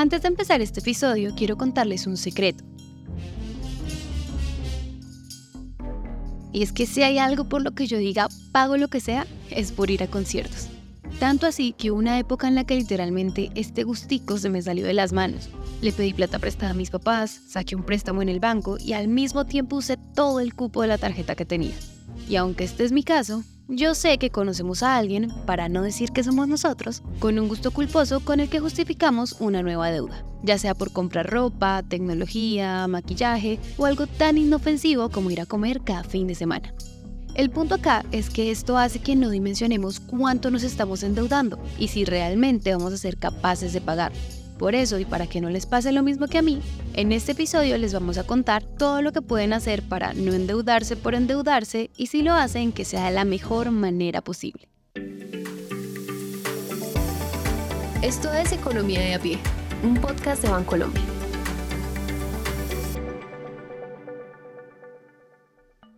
Antes de empezar este episodio, quiero contarles un secreto. Y es que si hay algo por lo que yo diga pago lo que sea, es por ir a conciertos. Tanto así que una época en la que literalmente este gustico se me salió de las manos. Le pedí plata prestada a mis papás, saqué un préstamo en el banco y al mismo tiempo usé todo el cupo de la tarjeta que tenía. Y aunque este es mi caso, yo sé que conocemos a alguien, para no decir que somos nosotros, con un gusto culposo con el que justificamos una nueva deuda, ya sea por comprar ropa, tecnología, maquillaje o algo tan inofensivo como ir a comer cada fin de semana. El punto acá es que esto hace que no dimensionemos cuánto nos estamos endeudando y si realmente vamos a ser capaces de pagar. Por eso, y para que no les pase lo mismo que a mí, en este episodio les vamos a contar todo lo que pueden hacer para no endeudarse por endeudarse y si lo hacen que sea de la mejor manera posible. Esto es Economía de a pie, un podcast de Bancolombia.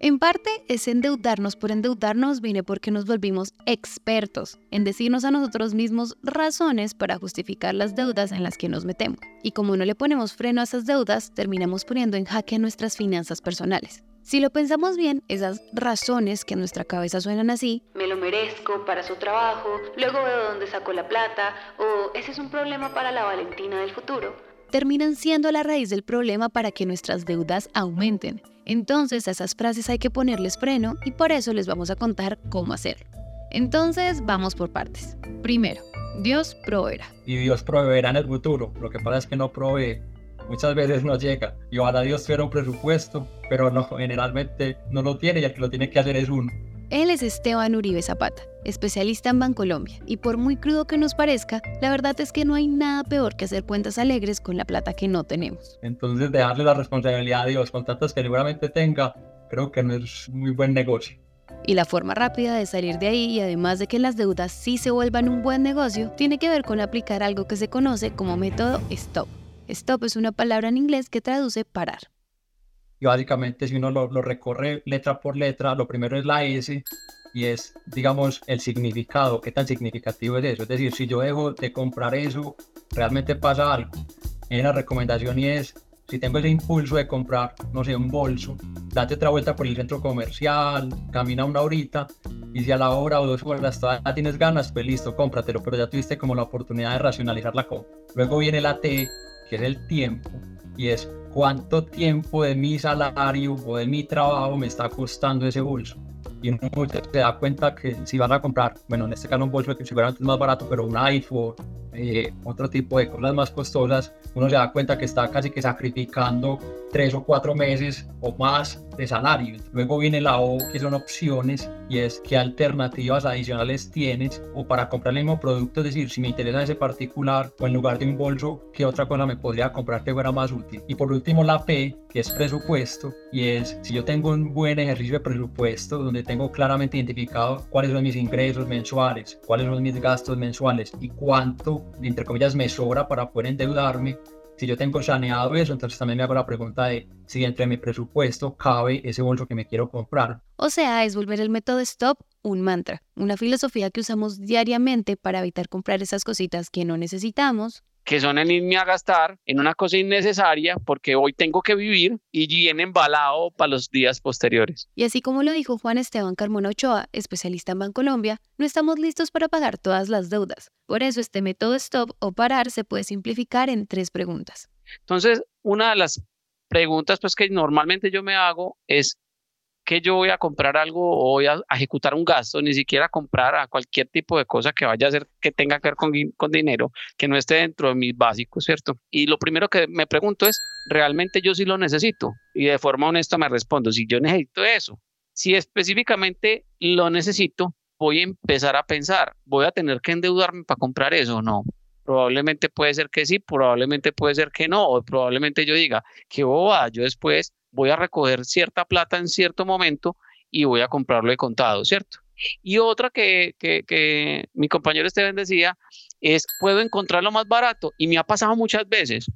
En parte, ese endeudarnos por endeudarnos viene porque nos volvimos expertos en decirnos a nosotros mismos razones para justificar las deudas en las que nos metemos. Y como no le ponemos freno a esas deudas, terminamos poniendo en jaque nuestras finanzas personales. Si lo pensamos bien, esas razones que en nuestra cabeza suenan así, me lo merezco para su trabajo, luego veo dónde saco la plata, o ese es un problema para la Valentina del futuro, terminan siendo la raíz del problema para que nuestras deudas aumenten. Entonces a esas frases hay que ponerles freno y por eso les vamos a contar cómo hacerlo. Entonces vamos por partes. Primero, Dios proveerá. Y Dios proveerá en el futuro. Lo que pasa es que no provee. Muchas veces no llega. Y ojalá Dios tuviera un presupuesto, pero no, generalmente no lo tiene y el que lo tiene que hacer es uno. Él es Esteban Uribe Zapata, especialista en Bancolombia, y por muy crudo que nos parezca, la verdad es que no hay nada peor que hacer cuentas alegres con la plata que no tenemos. Entonces, dejarle la responsabilidad a Dios con tantas que seguramente tenga, creo que no es muy buen negocio. Y la forma rápida de salir de ahí, y además de que las deudas sí se vuelvan un buen negocio, tiene que ver con aplicar algo que se conoce como método STOP. STOP es una palabra en inglés que traduce parar. Y básicamente si uno lo, recorre letra por letra, lo primero es la S y es, digamos, el significado, qué tan significativo es eso. Es decir, si yo dejo de comprar eso, realmente pasa algo. En la recomendación y es, si tengo ese impulso de comprar, no sé, un bolso, date otra vuelta por el centro comercial, camina una horita y si a la hora o dos horas todavía tienes ganas, pues listo, cómpratelo, pero ya tuviste como la oportunidad de racionalizar la compra. Luego viene la T, que es el tiempo, y es cuánto tiempo de mi salario o de mi trabajo me está costando ese bolso. Y uno se da cuenta que si van a comprar, bueno, en este caso un bolso que seguramente es más barato, pero un iPhone, eh, otro tipo de cosas más costosas, uno se da cuenta que está casi que sacrificando tres o cuatro meses o más de salario. Luego viene la O, que son opciones, y es qué alternativas adicionales tienes o para comprar el mismo producto, es decir, si me interesa ese particular o en lugar de un bolso, qué otra cosa me podría comprar que fuera más útil. Y por último la P, que es presupuesto, y es si yo tengo un buen ejercicio de presupuesto donde tengo claramente identificado cuáles son mis ingresos mensuales, cuáles son mis gastos mensuales y cuánto, entre comillas, me sobra para poder endeudarme, si yo tengo saneado eso, entonces también me hago la pregunta de si entre mi presupuesto cabe ese bolso que me quiero comprar. O sea, es volver el método STOP un mantra, una filosofía que usamos diariamente para evitar comprar esas cositas que no necesitamos que son en irme a gastar en una cosa innecesaria porque hoy tengo que vivir y viene embalado para los días posteriores. Y así como lo dijo Juan Esteban Carmona Ochoa, especialista en Bancolombia, no estamos listos para pagar todas las deudas. Por eso este método stop o parar se puede simplificar en tres preguntas. Entonces, una de las preguntas pues que normalmente yo me hago es que yo voy a comprar algo o voy a ejecutar un gasto, ni siquiera comprar a cualquier tipo de cosa que vaya a ser que tenga que ver con, con dinero, que no esté dentro de mis básicos, ¿cierto? Y lo primero que me pregunto es, ¿realmente yo sí lo necesito? Y de forma honesta me respondo, si yo necesito eso, si específicamente lo necesito, voy a empezar a pensar, ¿voy a tener que endeudarme para comprar eso o no? Probablemente puede ser que sí, probablemente puede ser que no, o probablemente yo diga, qué boba, yo después voy a recoger cierta plata en cierto momento y voy a comprarlo de contado, ¿cierto? Y otra que, que, mi compañero Esteban decía es, puedo encontrarlo más barato y me ha pasado muchas veces.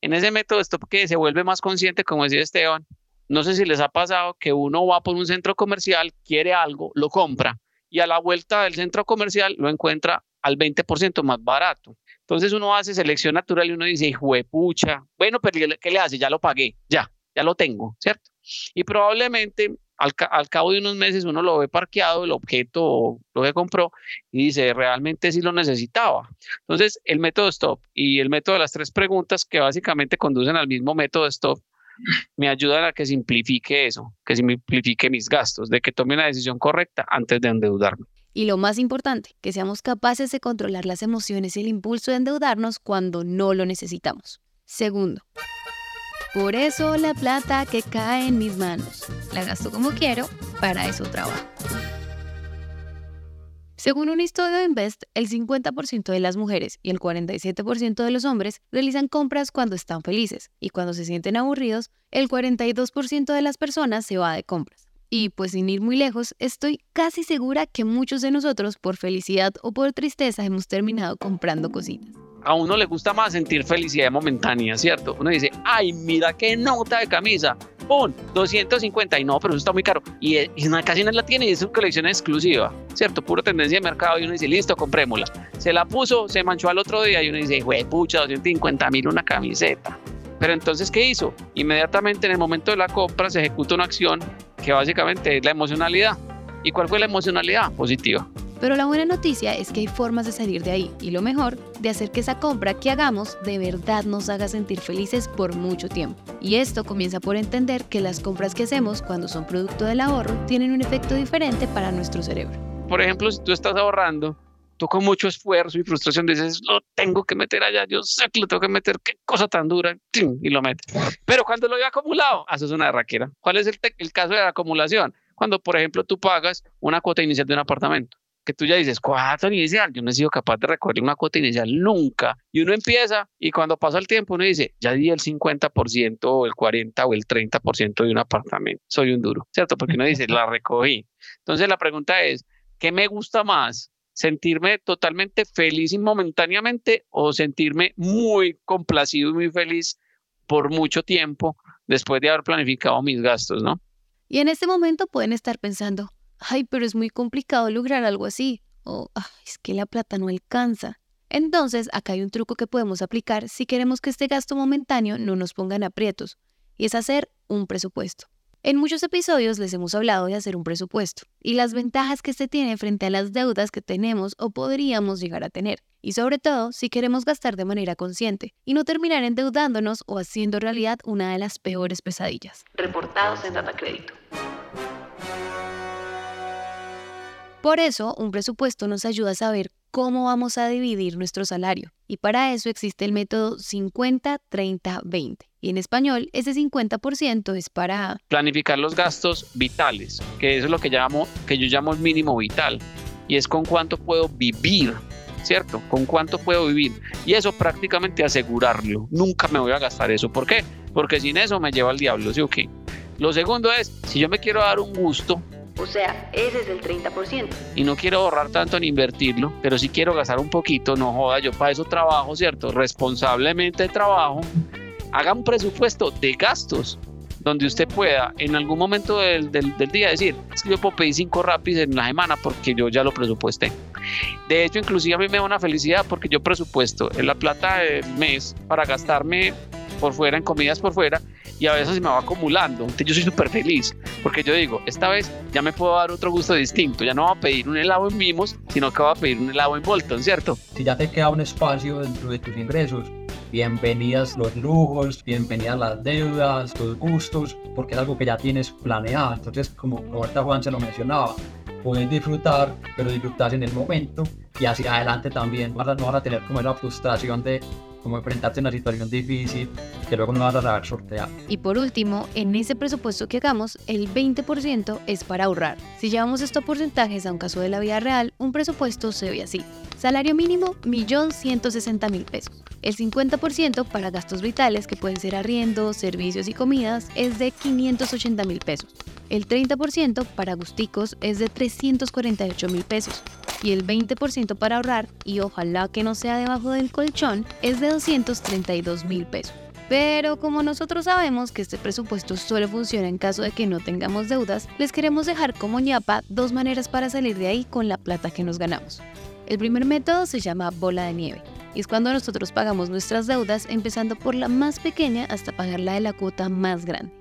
En ese método esto que se vuelve más consciente, como decía Esteban, no sé si les ha pasado que uno va por un centro comercial, quiere algo, lo compra y a la vuelta del centro comercial lo encuentra al 20% más barato. Entonces uno hace selección natural y uno dice, pucha, bueno, pero ¿qué le hace? Ya lo pagué, ya, ya lo tengo, ¿cierto? Y probablemente al, al, cabo de unos meses uno lo ve parqueado, el objeto, lo que compró, y dice, realmente sí lo necesitaba. Entonces, el método STOP y el método de las tres preguntas que básicamente conducen al mismo método STOP me ayudan a que simplifique eso, que simplifique mis gastos, de que tome una decisión correcta antes de endeudarme. Y lo más importante, que seamos capaces de controlar las emociones y el impulso de endeudarnos cuando no lo necesitamos. Segundo, por eso la plata que cae en mis manos, la gasto como quiero, para eso trabajo. Según un estudio de Invest, el 50% de las mujeres y el 47% de los hombres realizan compras cuando están felices y cuando se sienten aburridos, el 42% de las personas se va de compras. Y pues sin ir muy lejos, estoy casi segura que muchos de nosotros, por felicidad o por tristeza, hemos terminado comprando cositas. A uno le gusta más sentir felicidad momentánea, ¿cierto? Uno dice, ay, mira qué nota de camisa, ¡pum! 250 y no, pero eso está muy caro. Y, casi no la tiene y es una colección exclusiva, ¿cierto? Pura tendencia de mercado y uno dice, listo, comprémosla. Se la puso, se manchó al otro día y uno dice, güey, pucha, 250 mil una camiseta. Pero entonces, ¿qué hizo? Inmediatamente en el momento de la compra se ejecuta una acción que básicamente es la emocionalidad. ¿Y cuál fue la emocionalidad? Positiva. Pero la buena noticia es que hay formas de salir de ahí y lo mejor, de hacer que esa compra que hagamos de verdad nos haga sentir felices por mucho tiempo. Y esto comienza por entender que las compras que hacemos cuando son producto del ahorro tienen un efecto diferente para nuestro cerebro. Por ejemplo, si tú estás ahorrando tú con mucho esfuerzo y frustración dices, lo tengo que meter allá, yo sé que lo tengo que meter, qué cosa tan dura, y lo metes. Pero cuando lo he acumulado, haces una raquera. ¿Cuál es el caso de la acumulación? Cuando, por ejemplo, tú pagas una cuota inicial de un apartamento que tú ya dices, cuota inicial, yo no he sido capaz de recoger una cuota inicial nunca. Y uno empieza y cuando pasa el tiempo uno dice, ya di el 50% o el 40% o el 30% de un apartamento, soy un duro, ¿cierto? Porque uno dice, la recogí. Entonces la pregunta es, ¿qué me gusta más? sentirme totalmente feliz y momentáneamente o sentirme muy complacido y muy feliz por mucho tiempo después de haber planificado mis gastos, ¿no? Y en este momento pueden estar pensando, ay, pero es muy complicado lograr algo así, o es que la plata no alcanza. Entonces, acá hay un truco que podemos aplicar si queremos que este gasto momentáneo no nos ponga en aprietos, y es hacer un presupuesto. En muchos episodios les hemos hablado de hacer un presupuesto y las ventajas que se tiene frente a las deudas que tenemos o podríamos llegar a tener. Y sobre todo si queremos gastar de manera consciente y no terminar endeudándonos o haciendo realidad una de las peores pesadillas. Reportados en Data Crédito. Por eso, un presupuesto nos ayuda a saber cómo vamos a dividir nuestro salario. Y para eso existe el método 50-30-20. Y en español, ese 50% es para planificar los gastos vitales, que es lo que, yo llamo el mínimo vital. Y es con cuánto puedo vivir, ¿cierto? Con cuánto puedo vivir. Y eso prácticamente asegurarlo. Nunca me voy a gastar eso. ¿Por qué? Porque sin eso me lleva al diablo, ¿sí o qué? Lo segundo es, si yo me quiero dar un gusto, o sea, ese es el 30%. Y no quiero ahorrar tanto en invertirlo, pero si quiero gastar un poquito, no joda, yo para eso trabajo, ¿cierto? Responsablemente trabajo. Haga un presupuesto de gastos donde usted pueda en algún momento del, del, día decir, es que yo puedo pedir cinco rapis en una semana porque yo ya lo presupuesté. De hecho, inclusive a mí me da una felicidad porque yo presupuesto en la plata del mes para gastarme por fuera, en comidas por fuera, y a veces se me va acumulando. Entonces yo soy súper feliz porque yo digo, esta vez ya me puedo dar otro gusto distinto. Ya no voy a pedir un helado en mimos, sino que voy a pedir un helado en Bolton, ¿cierto? Si ya te queda un espacio dentro de tus ingresos, bienvenidas los lujos, bienvenidas las deudas, los gustos, porque es algo que ya tienes planeado. Entonces, como ahorita Juan se lo mencionaba, puedes disfrutar, pero disfrutar en el momento y hacia adelante también no vas a tener como esa frustración de como enfrentarte a una situación difícil que luego no vas a saber sortear. Y por último, en ese presupuesto que hagamos, el 20% es para ahorrar. Si llevamos estos porcentajes a un caso de la vida real, un presupuesto se ve así. Salario mínimo, 1.160.000 pesos. El 50% para gastos vitales, que pueden ser arriendo, servicios y comidas, es de 580.000 pesos. El 30% para gusticos es de 348.000 pesos y el 20% para ahorrar, y ojalá que no sea debajo del colchón, es de 232 mil pesos. Pero como nosotros sabemos que este presupuesto solo funciona en caso de que no tengamos deudas, les queremos dejar como ñapa dos maneras para salir de ahí con la plata que nos ganamos. El primer método se llama bola de nieve Y es cuando nosotros pagamos nuestras deudas, empezando por la más pequeña hasta pagar la de la cuota más grande.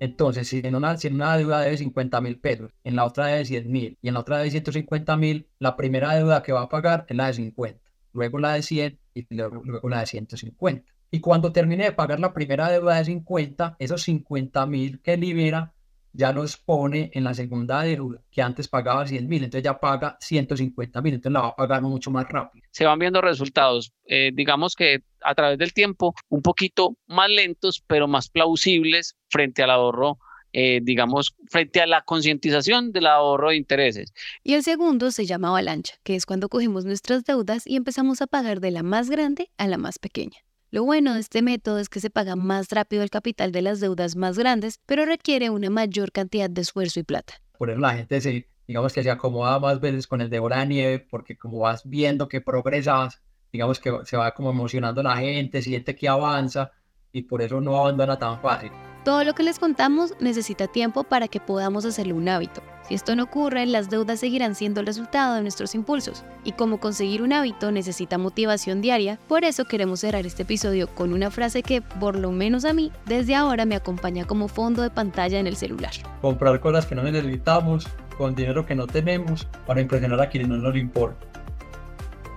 Entonces, si en una, si en una deuda debe 50 mil pesos, en la otra debe 100 mil y en la otra debe 150 mil, la primera deuda que va a pagar es la de 50, luego la de 100 y luego, luego la de 150. Y cuando termine de pagar la primera deuda de 50, esos 50 mil que libera ya los pone en la segunda deuda, que antes pagaba 100 mil, entonces ya paga 150 mil, entonces la va a pagar mucho más rápido. Se van viendo resultados, eh, digamos que a través del tiempo, un poquito más lentos, pero más plausibles frente al ahorro. Eh, digamos, frente a la concientización del ahorro de intereses. Y el segundo se llama avalancha, que es cuando cogemos nuestras deudas y empezamos a pagar de la más grande a la más pequeña. Lo bueno de este método es que se paga más rápido el capital de las deudas más grandes, pero requiere una mayor cantidad de esfuerzo y plata. Por eso la gente se, digamos que se acomoda más veces con el de bola de nieve, porque como vas viendo que progresas, digamos que se va como emocionando la gente, siente que avanza y por eso no abandona tan fácil. Todo lo que les contamos necesita tiempo para que podamos hacerlo un hábito. Si esto no ocurre, las deudas seguirán siendo el resultado de nuestros impulsos. Y como conseguir un hábito necesita motivación diaria, por eso queremos cerrar este episodio con una frase que, por lo menos a mí, desde ahora me acompaña como fondo de pantalla en el celular. Comprar cosas que no necesitamos, con dinero que no tenemos, para impresionar a quienes no nos importa.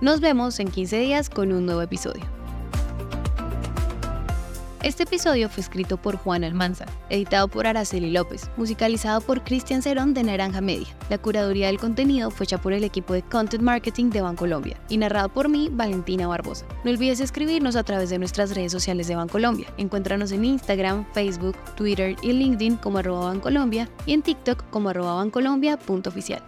Nos vemos en 15 días con un nuevo episodio. Este episodio fue escrito por Juan Almanza, editado por Araceli López, musicalizado por Cristian Cerón de Naranja Media. La curaduría del contenido fue hecha por el equipo de Content Marketing de Bancolombia y narrado por mí, Valentina Barbosa. No olvides escribirnos a través de nuestras redes sociales de Bancolombia. Encuéntranos en Instagram, Facebook, Twitter y LinkedIn como arroba Bancolombia y en TikTok como arroba bancolombia.oficial.